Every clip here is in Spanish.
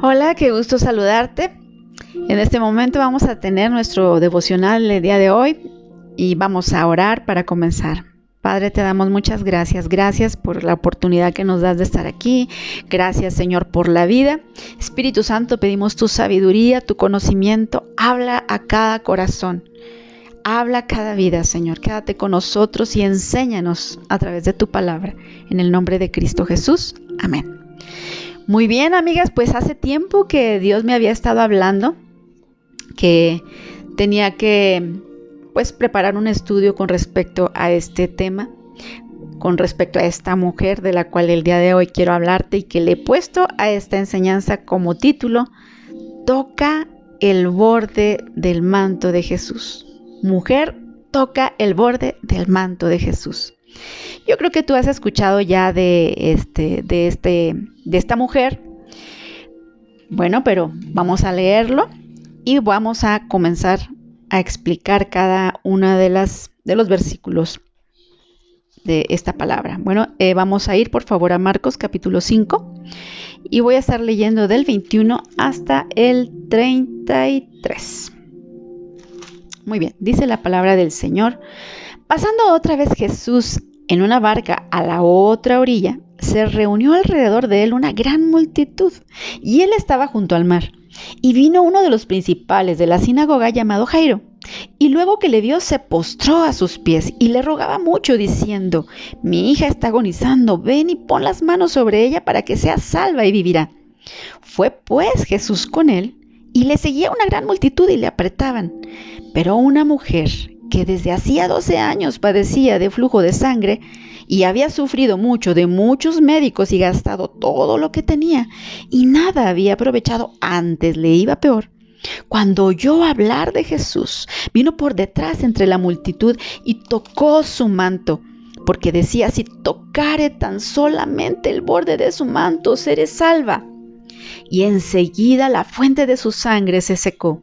Hola, qué gusto saludarte. En este momento vamos a tener nuestro devocional el día de hoy y vamos a orar para comenzar. Padre, te damos muchas gracias. Gracias por la oportunidad que nos das de estar aquí. Gracias, Señor, por la vida. Espíritu Santo, pedimos tu sabiduría, tu conocimiento. Habla a cada corazón. Habla cada vida, Señor. Quédate con nosotros y enséñanos a través de tu palabra. En el nombre de Cristo Jesús. Amén. Muy bien, amigas, pues hace tiempo que Dios me había estado hablando que tenía que pues preparar un estudio con respecto a este tema, con respecto a esta mujer de la cual el día de hoy quiero hablarte y que le he puesto a esta enseñanza como título Toca el borde del manto de Jesús. Mujer, toca el borde del manto de Jesús. Yo creo que tú has escuchado ya de, este, de, este, de esta mujer. Bueno, pero vamos a leerlo y vamos a comenzar a explicar cada una de las de los versículos de esta palabra. Bueno, eh, vamos a ir por favor a Marcos capítulo 5 y voy a estar leyendo del 21 hasta el 33. Muy bien, dice la palabra del Señor. Pasando otra vez Jesús en una barca a la otra orilla, se reunió alrededor de él una gran multitud, y él estaba junto al mar. Y vino uno de los principales de la sinagoga llamado Jairo, y luego que le vio se postró a sus pies y le rogaba mucho, diciendo, Mi hija está agonizando, ven y pon las manos sobre ella para que sea salva y vivirá. Fue pues Jesús con él, y le seguía una gran multitud y le apretaban. Pero una mujer que desde hacía 12 años padecía de flujo de sangre y había sufrido mucho de muchos médicos y gastado todo lo que tenía y nada había aprovechado, antes le iba peor. Cuando oyó hablar de Jesús, vino por detrás entre la multitud y tocó su manto, porque decía, si tocare tan solamente el borde de su manto, seré salva. Y enseguida la fuente de su sangre se secó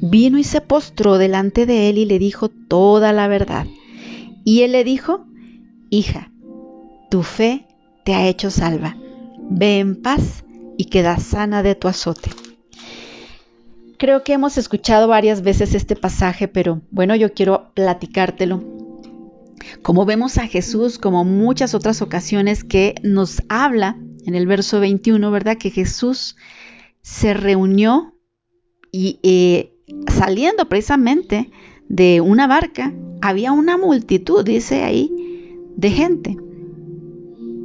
vino y se postró delante de él y le dijo toda la verdad. Y él le dijo, Hija, tu fe te ha hecho salva. Ve en paz y queda sana de tu azote. Creo que hemos escuchado varias veces este pasaje, pero bueno, yo quiero platicártelo. Como vemos a Jesús, como muchas otras ocasiones que nos habla en el verso 21, ¿verdad? Que Jesús se reunió y eh, saliendo precisamente de una barca, había una multitud, dice ahí, de gente.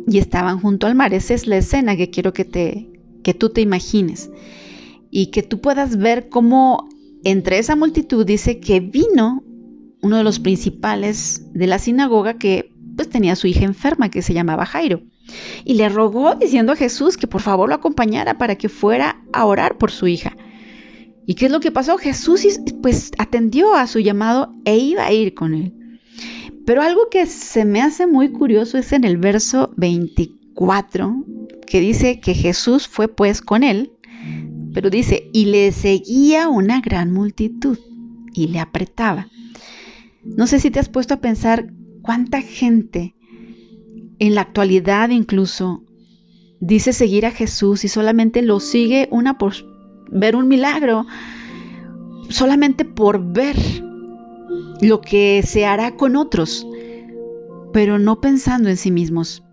Y estaban junto al mar. Esa es la escena que quiero que, te, que tú te imagines. Y que tú puedas ver cómo entre esa multitud dice que vino uno de los principales de la sinagoga que pues tenía a su hija enferma que se llamaba Jairo. Y le rogó diciendo a Jesús que por favor lo acompañara para que fuera a orar por su hija. ¿Y qué es lo que pasó? Jesús pues atendió a su llamado e iba a ir con él. Pero algo que se me hace muy curioso es en el verso 24, que dice que Jesús fue pues con él, pero dice, y le seguía una gran multitud y le apretaba. No sé si te has puesto a pensar cuánta gente en la actualidad incluso dice seguir a Jesús y solamente lo sigue una por, ver un milagro, solamente por ver lo que se hará con otros, pero no pensando en sí mismos.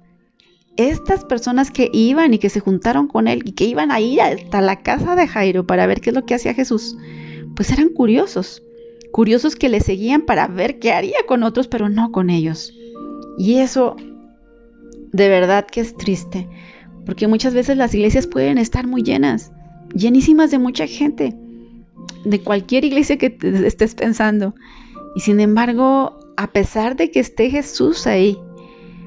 Estas personas que iban y que se juntaron con él y que iban a ir hasta la casa de Jairo para ver qué es lo que hacía Jesús, pues eran curiosos, curiosos que le seguían para ver qué haría con otros, pero no con ellos. Y eso de verdad que es triste, porque muchas veces las iglesias pueden estar muy llenas, llenísimas de mucha gente, de cualquier iglesia que estés pensando. Y sin embargo, a pesar de que esté Jesús ahí,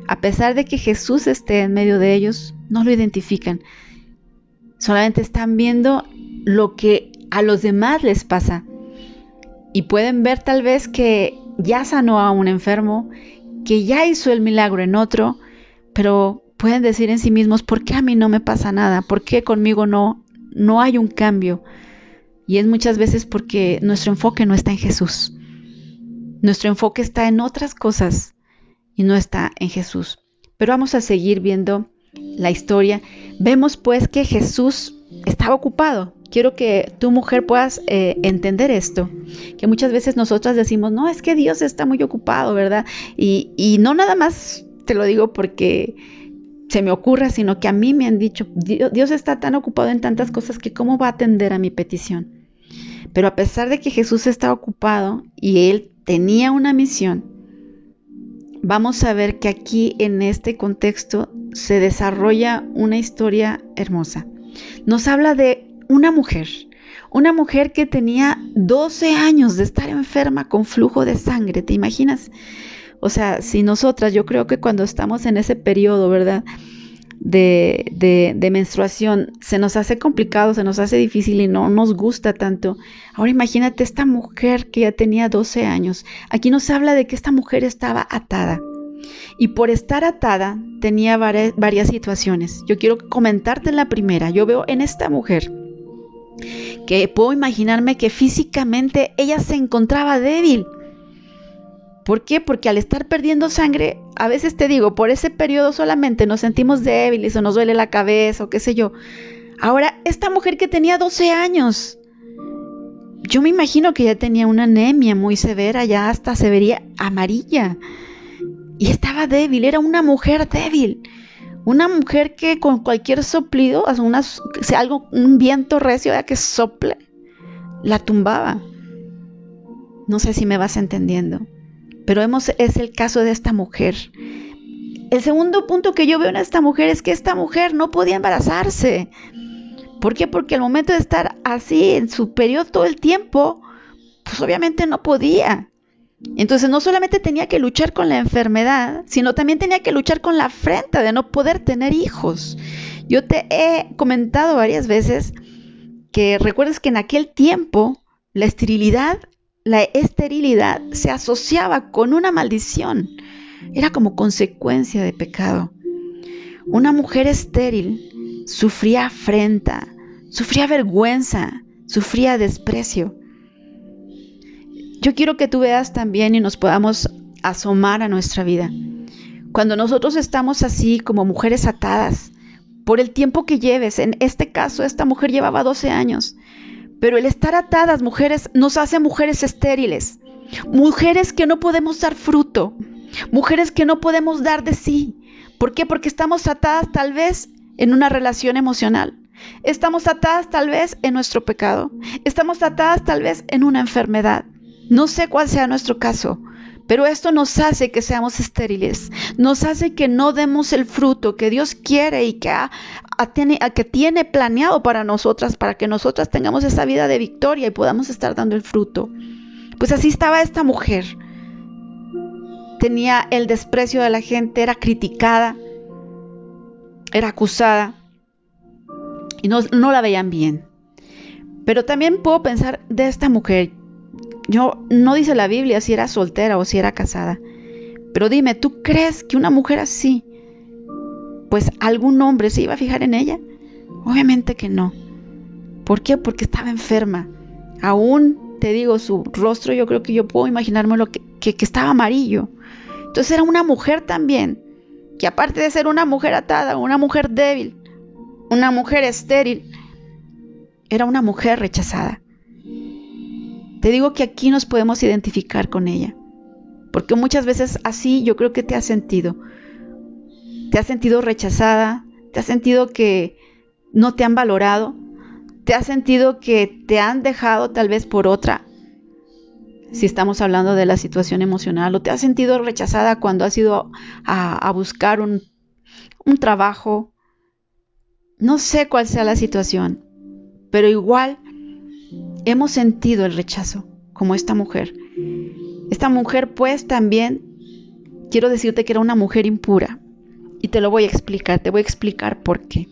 a pesar de que Jesús esté en medio de ellos, no lo identifican. Solamente están viendo lo que a los demás les pasa. Y pueden ver tal vez que ya sanó a un enfermo, que ya hizo el milagro en otro, pero pueden decir en sí mismos, ¿por qué a mí no me pasa nada? ¿Por qué conmigo no, no hay un cambio? Y es muchas veces porque nuestro enfoque no está en Jesús. Nuestro enfoque está en otras cosas y no está en Jesús. Pero vamos a seguir viendo la historia. Vemos pues que Jesús estaba ocupado. Quiero que tu mujer puedas eh, entender esto, que muchas veces nosotras decimos, no, es que Dios está muy ocupado, ¿verdad? Y, y no nada más te lo digo porque se me ocurra, sino que a mí me han dicho, Dios está tan ocupado en tantas cosas que cómo va a atender a mi petición. Pero a pesar de que Jesús está ocupado y él tenía una misión, vamos a ver que aquí en este contexto se desarrolla una historia hermosa. Nos habla de una mujer, una mujer que tenía 12 años de estar enferma con flujo de sangre, ¿te imaginas? O sea, si nosotras, yo creo que cuando estamos en ese periodo, ¿verdad? De, de, menstruación, se nos hace complicado, se nos hace difícil y no nos gusta tanto. Ahora imagínate esta mujer que ya tenía 12 años. Aquí nos habla de que esta mujer estaba atada. Y por estar atada tenía varias, varias situaciones. Yo quiero comentarte la primera. Yo veo en esta mujer que puedo imaginarme que físicamente ella se encontraba débil ¿Por qué? Porque al estar perdiendo sangre, a veces te digo, por ese periodo solamente nos sentimos débiles o nos duele la cabeza o qué sé yo. Ahora, esta mujer que tenía 12 años, yo me imagino que ya tenía una anemia muy severa, ya hasta se vería amarilla. Y estaba débil, era una mujer débil. Una mujer que con cualquier soplido, una, algo, un viento recio que sople, la tumbaba. No sé si me vas entendiendo pero es el caso de esta mujer. El segundo punto que yo veo en esta mujer es que esta mujer no podía embarazarse. ¿Por qué? Porque al momento de estar así en su periodo todo el tiempo, pues obviamente no podía. Entonces no solamente tenía que luchar con la enfermedad, sino también tenía que luchar con la afrenta de no poder tener hijos. Yo te he comentado varias veces que recuerdes que en aquel tiempo la esterilidad la esterilidad se asociaba con una maldición. Era como consecuencia de pecado. Una mujer estéril sufría afrenta, sufría vergüenza, sufría desprecio. Yo quiero que tú veas también y nos podamos asomar a nuestra vida. Cuando nosotros estamos así como mujeres atadas, por el tiempo que lleves, en este caso esta mujer llevaba 12 años, pero el estar atadas, mujeres, nos hace mujeres estériles, mujeres que no podemos dar fruto, mujeres que no podemos dar de sí. ¿Por qué? Porque estamos atadas tal vez en una relación emocional. Estamos atadas tal vez en nuestro pecado. Estamos atadas tal vez en una enfermedad. No sé cuál sea nuestro caso, pero esto nos hace que seamos estériles, nos hace que no demos el fruto que Dios quiere y que tiene, planeado para nosotras, para que nosotras tengamos esa vida de victoria y podamos estar dando el fruto. Pues así estaba esta mujer. Tenía el desprecio de la gente, era criticada, era acusada y no, no la veían bien. Pero también puedo pensar de esta mujer. Yo no dice la Biblia si era soltera o si era casada. Pero dime, ¿tú crees que una mujer así pues algún hombre se iba a fijar en ella? Obviamente que no. ¿Por qué? Porque estaba enferma. Aún, te digo, su rostro yo creo que yo puedo imaginarme lo que, que, estaba amarillo. Entonces era una mujer también, que aparte de ser una mujer atada, una mujer débil, una mujer estéril, era una mujer rechazada. Te digo que aquí nos podemos identificar con ella, porque muchas veces así yo creo que te has sentido te has sentido rechazada, te has sentido que no te han valorado, te has sentido que te han dejado tal vez por otra, si estamos hablando de la situación emocional, o te has sentido rechazada cuando has ido a, buscar un, un trabajo. No sé cuál sea la situación, pero igual hemos sentido el rechazo, como esta mujer. Esta mujer pues también, quiero decirte que era una mujer impura, y te lo voy a explicar, te voy a explicar por qué.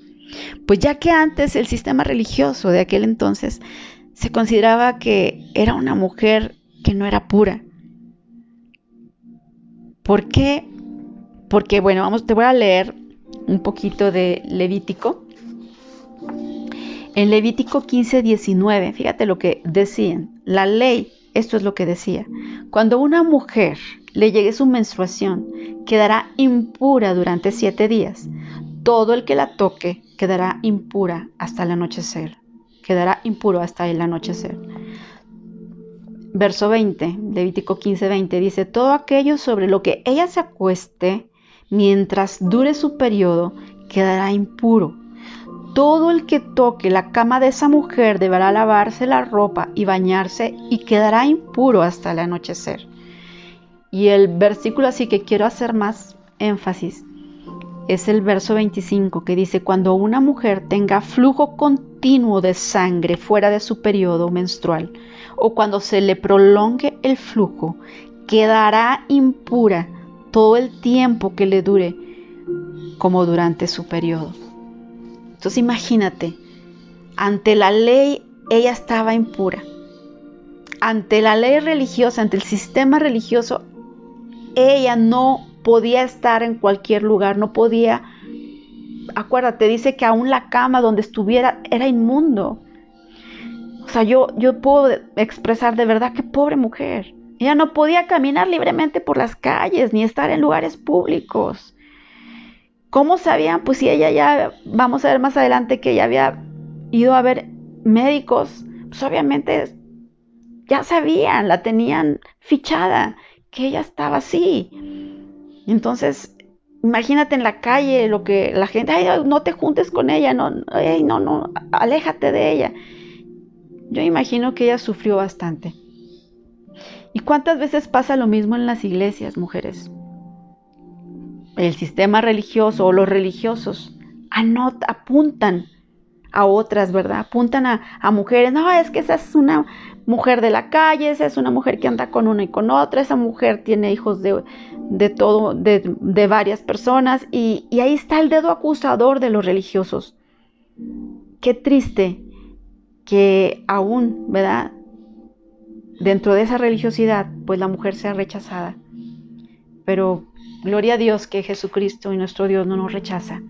Pues ya que antes el sistema religioso de aquel entonces se consideraba que era una mujer que no era pura. ¿Por qué? Porque, bueno, vamos, te voy a leer un poquito de Levítico. En Levítico 15, 19, fíjate lo que decían. La ley, esto es lo que decía. Cuando una mujer le llegue su menstruación, quedará impura durante siete días. Todo el que la toque quedará impura hasta el anochecer. Quedará impuro hasta el anochecer. Verso 20, Levítico 15, 20 dice, todo aquello sobre lo que ella se acueste mientras dure su periodo quedará impuro. Todo el que toque la cama de esa mujer deberá lavarse la ropa y bañarse y quedará impuro hasta el anochecer. Y el versículo así que quiero hacer más énfasis es el verso 25 que dice, cuando una mujer tenga flujo continuo de sangre fuera de su periodo menstrual o cuando se le prolongue el flujo, quedará impura todo el tiempo que le dure como durante su periodo. Entonces imagínate, ante la ley ella estaba impura. Ante la ley religiosa, ante el sistema religioso, ella no podía estar en cualquier lugar, no podía, acuérdate, dice que aún la cama donde estuviera era inmundo. O sea, yo, yo puedo expresar de verdad que pobre mujer. Ella no podía caminar libremente por las calles ni estar en lugares públicos. ¿Cómo sabían? Pues si ella ya, vamos a ver más adelante que ella había ido a ver médicos, pues obviamente ya sabían, la tenían fichada, que ella estaba así. Entonces, imagínate en la calle lo que la gente, ay, no te juntes con ella, no, no, no, aléjate de ella. Yo imagino que ella sufrió bastante. ¿Y cuántas veces pasa lo mismo en las iglesias, mujeres? El sistema religioso o los religiosos apuntan a otras, ¿verdad? Apuntan a, mujeres, no, es que esa es una mujer de la calle, esa es una mujer que anda con una y con otra, esa mujer tiene hijos de, todo, de, varias personas, y, y ahí está el dedo acusador de los religiosos. Qué triste que aún, ¿verdad? Dentro de esa religiosidad, pues la mujer sea rechazada. Pero gloria a Dios que Jesucristo y nuestro Dios no nos rechaza.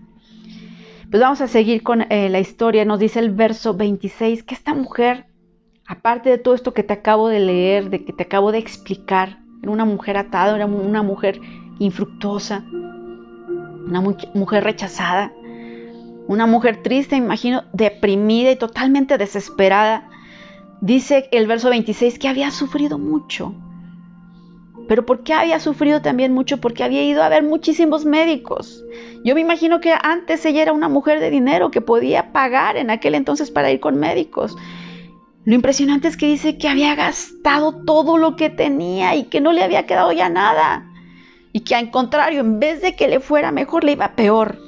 Pues vamos a seguir con eh, la historia. Nos dice el verso 26 que esta mujer, aparte de todo esto que te acabo de leer, de que te acabo de explicar, era una mujer atada, era una mujer infructuosa, una mujer rechazada, una mujer triste, imagino, deprimida y totalmente desesperada. Dice el verso 26 que había sufrido mucho. Pero ¿por qué había sufrido también mucho? Porque había ido a ver muchísimos médicos. Yo me imagino que antes ella era una mujer de dinero que podía pagar en aquel entonces para ir con médicos. Lo impresionante es que dice que había gastado todo lo que tenía y que no le había quedado ya nada. Y que al contrario, en vez de que le fuera mejor, le iba peor.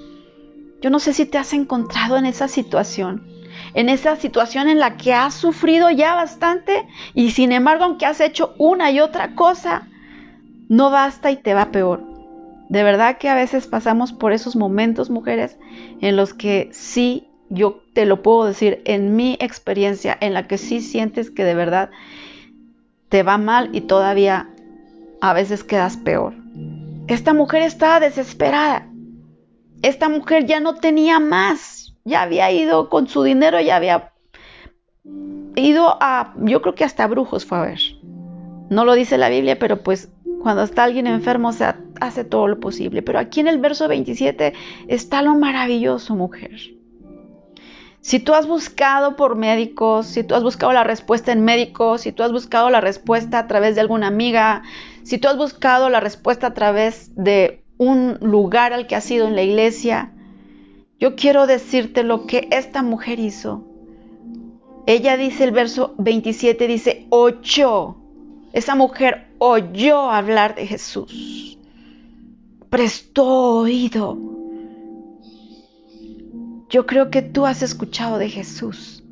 Yo no sé si te has encontrado en esa situación, en esa situación en la que has sufrido ya bastante y sin embargo, aunque has hecho una y otra cosa, no basta y te va peor. De verdad que a veces pasamos por esos momentos, mujeres, en los que sí, yo te lo puedo decir, en mi experiencia, en la que sí sientes que de verdad te va mal y todavía a veces quedas peor. Esta mujer estaba desesperada. Esta mujer ya no tenía más. Ya había ido con su dinero, ya había ido a, yo creo que hasta brujos fue a ver. No lo dice la Biblia, pero pues cuando está alguien enfermo se hace todo lo posible. Pero aquí en el verso 27 está lo maravilloso, mujer. Si tú has buscado por médicos, si tú has buscado la respuesta en médicos, si tú has buscado la respuesta a través de alguna amiga, si tú has buscado la respuesta a través de un lugar al que has ido en la iglesia, yo quiero decirte lo que esta mujer hizo. Ella dice el verso 27, dice, ocho. Esa mujer oyó hablar de Jesús, prestó oído. Yo creo que tú has escuchado de Jesús.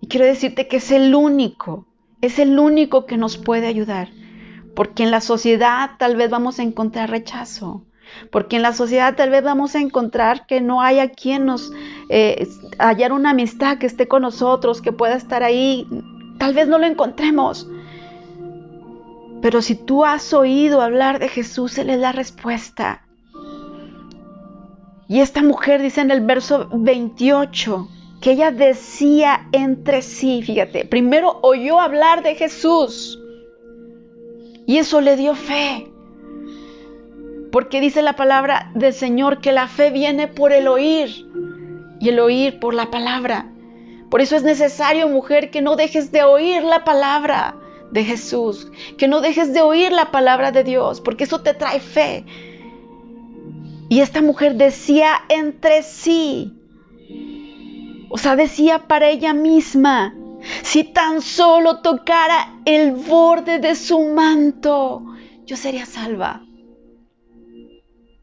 Y quiero decirte que es el único, es el único que nos puede ayudar. Porque en la sociedad tal vez vamos a encontrar rechazo. Porque en la sociedad tal vez vamos a encontrar que no haya quien nos eh, hallar una amistad que esté con nosotros, que pueda estar ahí. Tal vez no lo encontremos. Pero si tú has oído hablar de Jesús, Él es la respuesta. Y esta mujer dice en el verso 28 que ella decía entre sí, fíjate, primero oyó hablar de Jesús y eso le dio fe. Porque dice la palabra del Señor que la fe viene por el oír y el oír por la palabra. Por eso es necesario, mujer, que no dejes de oír la palabra de Jesús, que no dejes de oír la palabra de Dios, porque eso te trae fe. Y esta mujer decía entre sí, o sea, decía para ella misma, si tan solo tocara el borde de su manto, yo sería salva.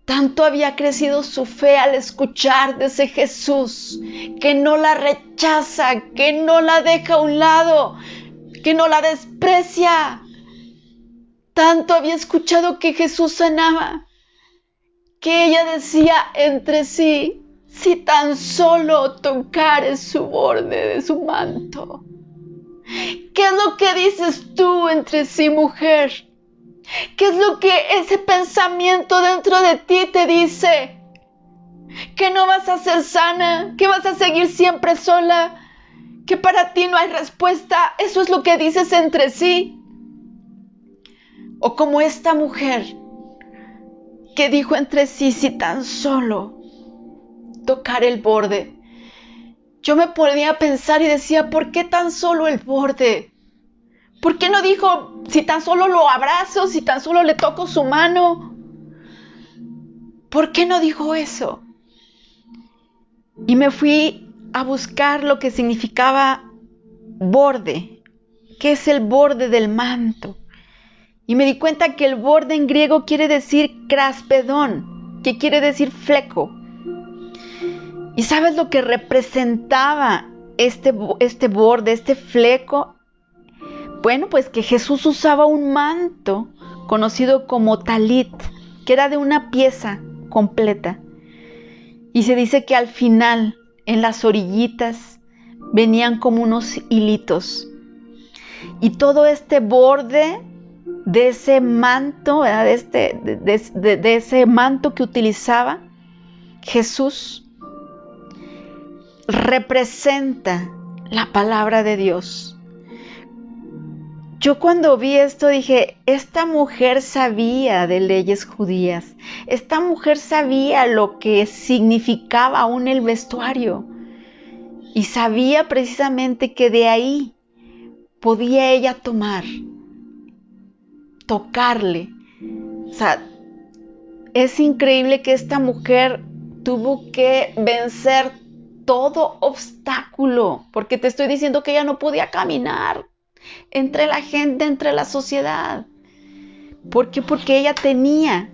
Tanto había crecido su fe al escuchar de ese Jesús, que no la rechaza, que no la deja a un lado, que no la desprecia. Tanto había escuchado que Jesús sanaba, que ella decía entre sí, si tan solo tocare su borde de su manto. ¿Qué es lo que dices tú entre sí, mujer? ¿Qué es lo que ese pensamiento dentro de ti te dice? Que no vas a ser sana, que vas a seguir siempre sola, que para ti no hay respuesta. Eso es lo que dices entre sí. O como esta mujer que dijo entre sí, si tan solo tocar el borde. Yo me ponía a pensar y decía, ¿por qué tan solo el borde? ¿Por qué no dijo, si tan solo lo abrazo, si tan solo le toco su mano? ¿Por qué no dijo eso? Y me fui a buscar lo que significaba borde, que es el borde del manto. Y me di cuenta que el borde en griego quiere decir craspedón, que quiere decir fleco. ¿Y sabes lo que representaba este, este borde, este fleco? Bueno, pues que Jesús usaba un manto conocido como talit, que era de una pieza completa. Y se dice que al final, en las orillitas, venían como unos hilitos. Y todo este borde de ese manto, De, este, de ese manto que utilizaba Jesús, representa la palabra de Dios yo cuando vi esto dije, esta mujer sabía de leyes judías, esta mujer sabía lo que significaba aún el vestuario. Y sabía precisamente que de ahí podía ella tomar, tocarle. O sea, es increíble que esta mujer tuvo que vencer todo obstáculo, porque te estoy diciendo que ella no podía caminar entre la gente, entre la sociedad. ¿Por qué? Porque ella tenía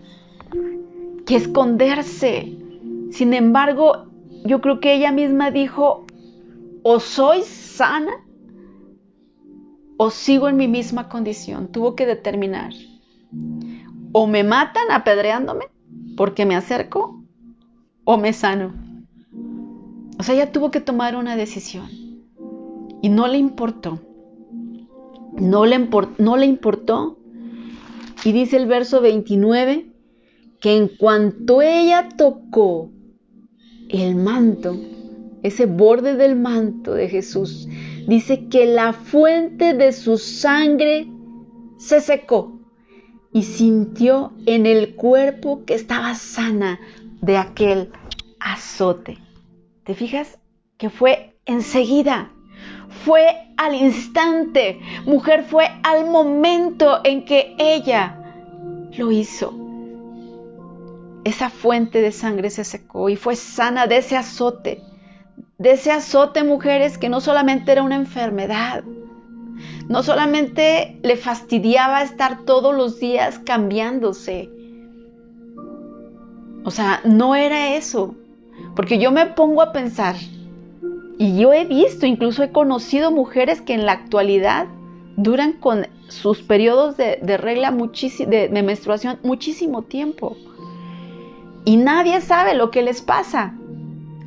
que esconderse. Sin embargo, yo creo que ella misma dijo, o soy sana o sigo en mi misma condición. Tuvo que determinar. O me matan apedreándome porque me acerco o me sano. O sea, ella tuvo que tomar una decisión y no le importó no le, no le importó. Y dice el verso 29 que en cuanto ella tocó el manto, ese borde del manto de Jesús, dice que la fuente de su sangre se secó y sintió en el cuerpo que estaba sana de aquel azote. ¿Te fijas? Que fue enseguida fue al instante, mujer fue al momento en que ella lo hizo. Esa fuente de sangre se secó y fue sana de ese azote, de ese azote, mujeres, que no solamente era una enfermedad, no solamente le fastidiaba estar todos los días cambiándose. O sea, no era eso, porque yo me pongo a pensar, y yo he visto, incluso he conocido mujeres que en la actualidad duran con sus periodos de, regla, de, de menstruación, muchísimo tiempo. y nadie sabe lo que les pasa.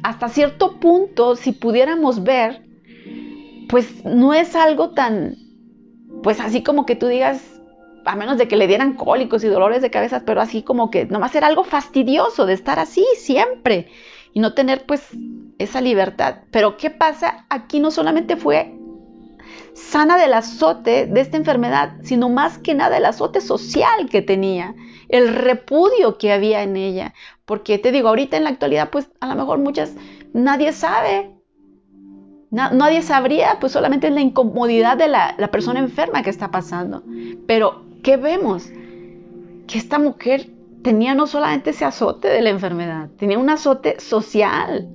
Hasta cierto punto, si pudiéramos ver, pues no es algo tan, pues así como que tú digas, a menos de que le dieran cólicos y dolores de cabeza, pero así como que nomás era algo fastidioso de estar así siempre y no tener pues esa libertad. Pero ¿qué pasa? Aquí no solamente fue sana del azote de esta enfermedad, sino más que nada el azote social que tenía, el repudio que había en ella. Porque te digo, ahorita en la actualidad, pues a lo mejor muchas, nadie sabe. nadie sabría, pues solamente es la incomodidad de la persona enferma que está pasando. Pero, ¿qué vemos? Que esta mujer tenía no solamente ese azote de la enfermedad, tenía un azote social.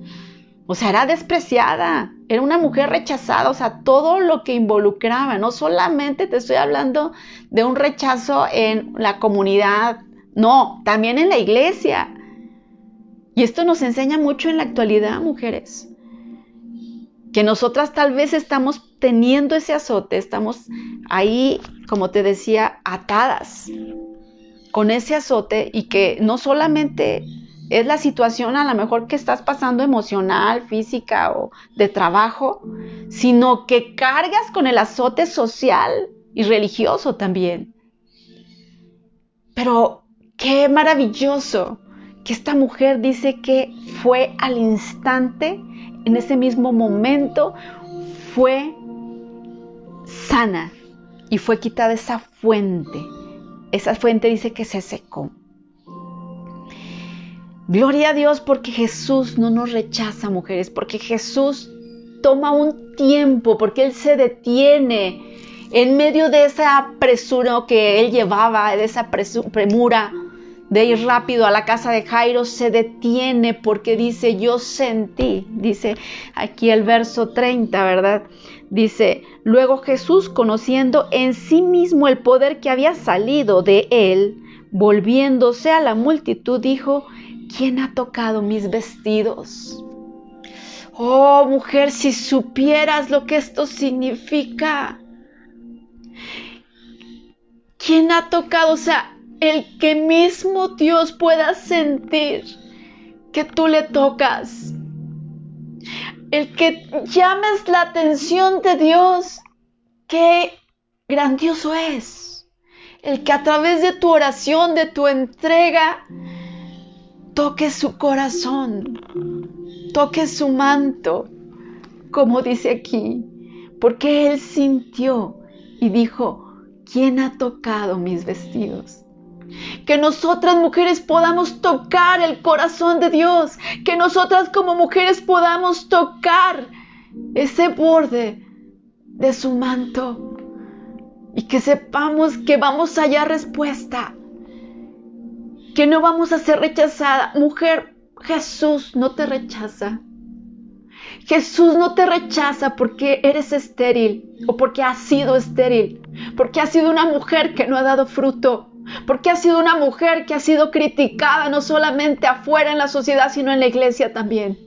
O sea, era despreciada, era una mujer rechazada, o sea, todo lo que involucraba, no solamente te estoy hablando de un rechazo en la comunidad, no, también en la iglesia. Y esto nos enseña mucho en la actualidad, mujeres, que nosotras tal vez estamos teniendo ese azote, estamos ahí, como te decía, atadas con ese azote y que no solamente es la situación a lo mejor que estás pasando emocional, física o de trabajo, sino que cargas con el azote social y religioso también. Pero qué maravilloso que esta mujer dice que fue al instante, en ese mismo momento, fue sana y fue quitada esa fuente. Esa fuente dice que se secó. Gloria a Dios porque Jesús no nos rechaza, mujeres, porque Jesús toma un tiempo, porque Él se detiene en medio de esa apresura que Él llevaba, de esa premura de ir rápido a la casa de Jairo, se detiene porque dice, yo sentí, dice aquí el verso 30, ¿verdad? Dice, luego Jesús, conociendo en sí mismo el poder que había salido de Él, volviéndose a la multitud, dijo, ¿quién ha tocado mis vestidos? Oh, mujer, si supieras lo que esto significa. ¿Quién ha tocado? O sea, el que mismo Dios pueda sentir que tú le tocas. El que llames la atención de Dios. Qué grandioso es. El que a través de tu oración, de tu entrega, toque su corazón, toque su manto, como dice aquí, porque él sintió y dijo, ¿quién ha tocado mis vestidos? Que nosotras mujeres podamos tocar el corazón de Dios, que nosotras como mujeres podamos tocar ese borde de su manto y que sepamos que vamos a hallar respuesta que no vamos a ser rechazada. Mujer, Jesús no te rechaza. Jesús no te rechaza porque eres estéril o porque has sido estéril, porque has sido una mujer que no ha dado fruto, porque has sido una mujer que ha sido criticada no solamente afuera en la sociedad, sino en la iglesia también.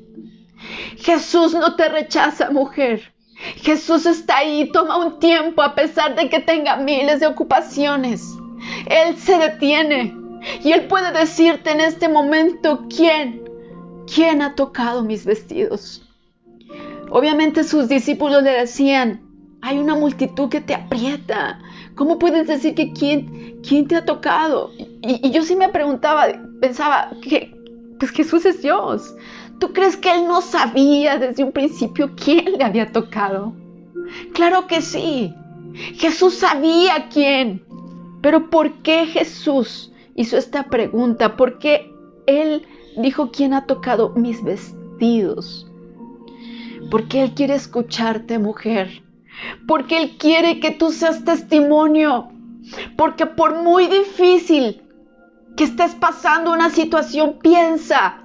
Jesús no te rechaza, mujer. Jesús está ahí, toma un tiempo a pesar de que tenga miles de ocupaciones. Él se detiene y Él puede decirte en este momento quién, quién ha tocado mis vestidos. Obviamente sus discípulos le decían, hay una multitud que te aprieta. ¿Cómo puedes decir que quién, quién te ha tocado? Y, yo sí me preguntaba, pensaba, que pues Jesús es Dios. ¿Tú crees que Él no sabía desde un principio quién le había tocado? Claro que sí. Jesús sabía quién. Pero ¿por qué Jesús hizo esta pregunta porque Él dijo, ¿quién ha tocado mis vestidos? Porque Él quiere escucharte, mujer. Porque Él quiere que tú seas testimonio. Porque por muy difícil que estés pasando una situación, piensa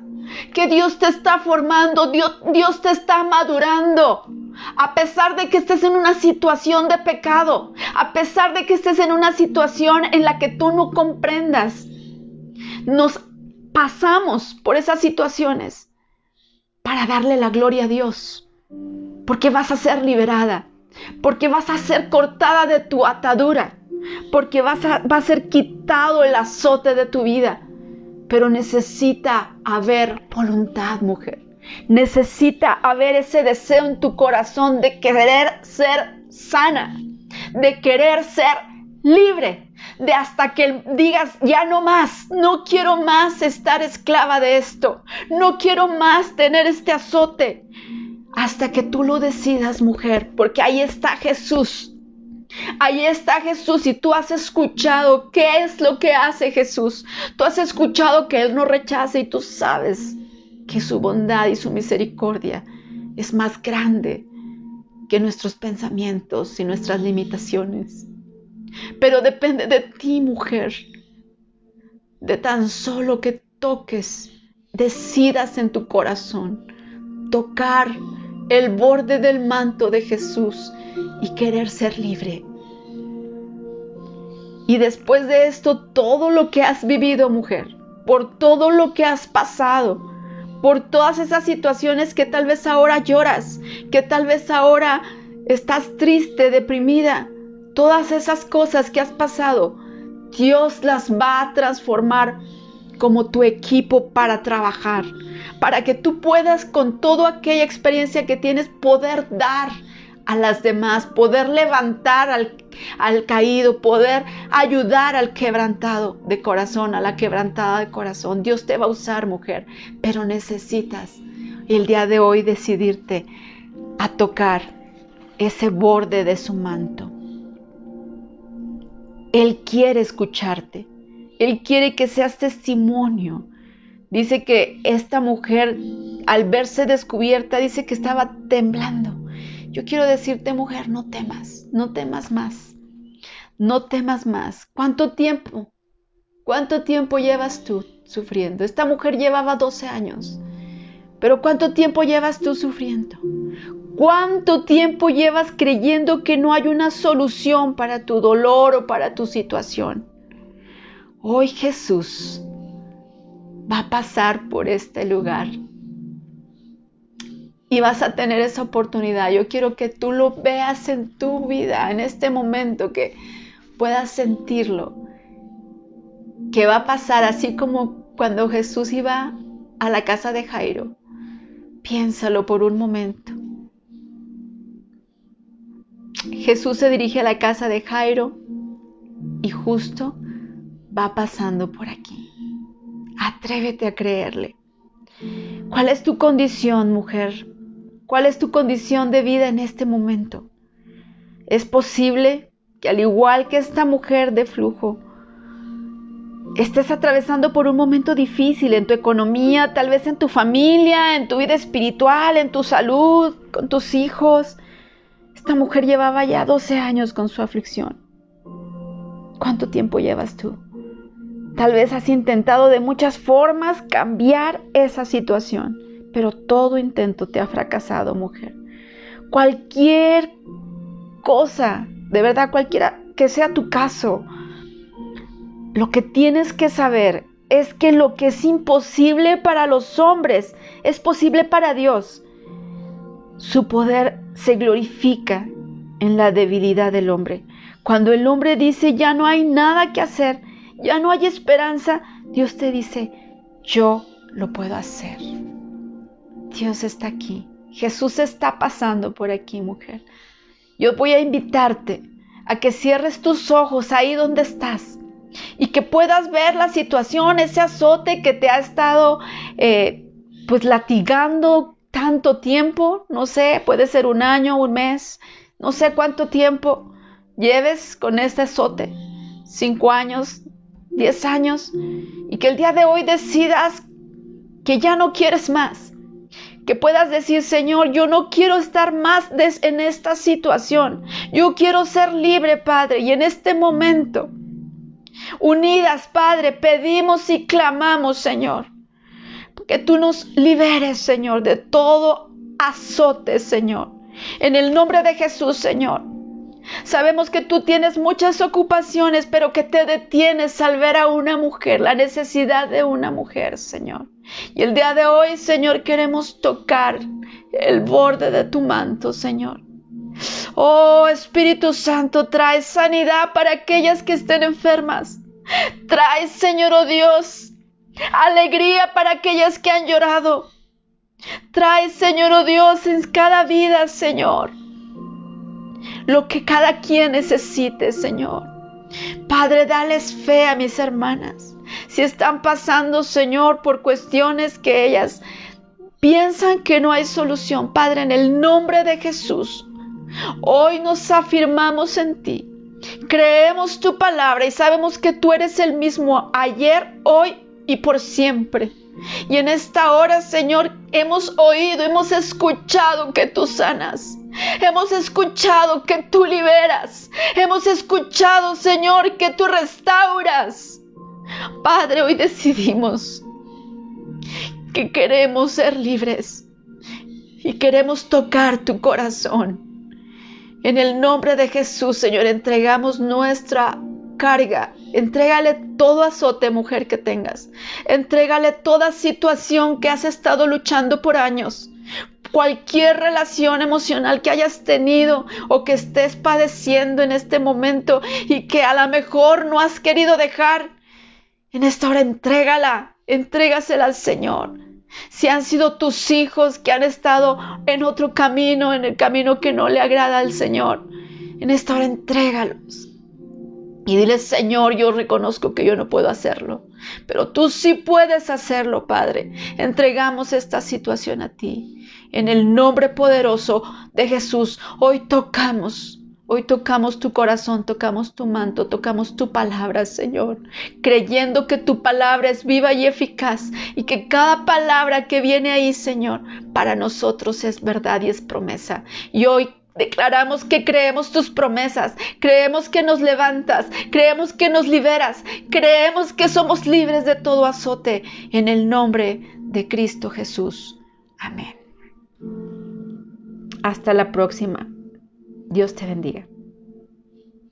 que Dios te está formando, Dios, te está madurando. A pesar de que estés en una situación de pecado, a pesar de que estés en una situación en la que tú no comprendas, nos pasamos por esas situaciones para darle la gloria a Dios. Porque vas a ser liberada, porque vas a ser cortada de tu atadura, porque vas va a ser quitado el azote de tu vida. Pero necesita haber voluntad, mujer. Necesita haber ese deseo en tu corazón de querer ser sana, de querer ser libre, de hasta que digas, ya no más, no quiero más estar esclava de esto, no quiero más tener este azote, hasta que tú lo decidas, mujer, porque ahí está Jesús. Ahí está Jesús y tú has escuchado qué es lo que hace Jesús. Tú has escuchado que Él no rechaza y tú sabes que su bondad y su misericordia es más grande que nuestros pensamientos y nuestras limitaciones. Pero depende de ti, mujer, de tan solo que toques, decidas en tu corazón tocar el borde del manto de Jesús y querer ser libre. Y después de esto, todo lo que has vivido, mujer, por todo lo que has pasado, por todas esas situaciones que tal vez ahora lloras, que tal vez ahora estás triste, deprimida, todas esas cosas que has pasado, Dios las va a transformar como tu equipo para trabajar, para que tú puedas con toda aquella experiencia que tienes poder dar a las demás, poder levantar al, al, caído, poder ayudar al quebrantado de corazón, a la quebrantada de corazón. Dios te va a usar, mujer, pero necesitas el día de hoy decidirte a tocar ese borde de su manto. Él quiere escucharte. Él quiere que seas testimonio. Dice que esta mujer, al verse descubierta, dice que estaba temblando. Yo quiero decirte, mujer, no temas, no temas más. No temas más. ¿Cuánto tiempo? ¿Cuánto tiempo llevas tú sufriendo? Esta mujer llevaba 12 años. Pero ¿cuánto tiempo llevas tú sufriendo? ¿Cuánto tiempo llevas creyendo que no hay una solución para tu dolor o para tu situación? Hoy Jesús va a pasar por este lugar y vas a tener esa oportunidad. Yo quiero que tú lo veas en tu vida, en este momento, que puedas sentirlo, que va a pasar así como cuando Jesús iba a la casa de Jairo. Piénsalo por un momento. Jesús se dirige a la casa de Jairo y justo va pasando por aquí. Atrévete a creerle. ¿Cuál es tu condición, mujer? ¿Cuál es tu condición de vida en este momento? Es posible que al igual que esta mujer de flujo, estés atravesando por un momento difícil en tu economía, tal vez en tu familia, en tu vida espiritual, en tu salud, con tus hijos. Esta mujer llevaba ya 12 años con su aflicción. ¿Cuánto tiempo llevas tú? Tal vez has intentado de muchas formas cambiar esa situación, pero todo intento te ha fracasado, mujer. Cualquier cosa, de verdad, cualquiera que sea tu caso, lo que tienes que saber es que lo que es imposible para los hombres es posible para Dios. Su poder se glorifica en la debilidad del hombre. Cuando el hombre dice ya no hay nada que hacer, ya no hay esperanza, Dios te dice yo lo puedo hacer. Dios está aquí. Jesús está pasando por aquí, mujer. Yo voy a invitarte a que cierres tus ojos ahí donde estás y que puedas ver la situación, ese azote que te ha estado eh, pues latigando, tanto tiempo, no sé, puede ser un año, un mes, no sé cuánto tiempo lleves con este azote, cinco años, diez años, y que el día de hoy decidas que ya no quieres más, que puedas decir, Señor, yo no quiero estar más en esta situación, yo quiero ser libre, Padre, y en este momento, unidas, Padre, pedimos y clamamos, Señor, que tú nos liberes, Señor, de todo azote, Señor. En el nombre de Jesús, Señor. Sabemos que tú tienes muchas ocupaciones, pero que te detienes al ver a una mujer, la necesidad de una mujer, Señor. Y el día de hoy, Señor, queremos tocar el borde de tu manto, Señor. Oh Espíritu Santo, trae sanidad para aquellas que estén enfermas. Trae, Señor, oh Dios, alegría para aquellas que han llorado. Trae, Señor oh Dios, en cada vida, Señor, lo que cada quien necesite, Señor. Padre, dales fe a mis hermanas. Si están pasando, Señor, por cuestiones que ellas piensan que no hay solución, Padre, en el nombre de Jesús, hoy nos afirmamos en ti. Creemos tu palabra y sabemos que tú eres el mismo ayer, hoy y por siempre. Y en esta hora, Señor, hemos oído, hemos escuchado que tú sanas. Hemos escuchado que tú liberas. Hemos escuchado, Señor, que tú restauras. Padre, hoy decidimos que queremos ser libres y queremos tocar tu corazón. En el nombre de Jesús, Señor, entregamos nuestra carga. Entrégale todo azote, mujer, que tengas. Entrégale toda situación que has estado luchando por años. Cualquier relación emocional que hayas tenido o que estés padeciendo en este momento y que a lo mejor no has querido dejar, en esta hora entrégala, entrégasela al Señor. Si han sido tus hijos que han estado en otro camino, en el camino que no le agrada al Señor, en esta hora entrégalos. Y dile, Señor, yo reconozco que yo no puedo hacerlo, pero tú sí puedes hacerlo, Padre. Entregamos esta situación a ti. En el nombre poderoso de Jesús, hoy tocamos Hoy tocamos tu corazón, tocamos tu manto, tocamos tu palabra, Señor, creyendo que tu palabra es viva y eficaz y que cada palabra que viene ahí, Señor, para nosotros es verdad y es promesa. Y hoy Declaramos que creemos tus promesas, creemos que nos levantas, creemos que nos liberas, creemos que somos libres de todo azote en el nombre de Cristo Jesús. Amén. Hasta la próxima. Dios te bendiga.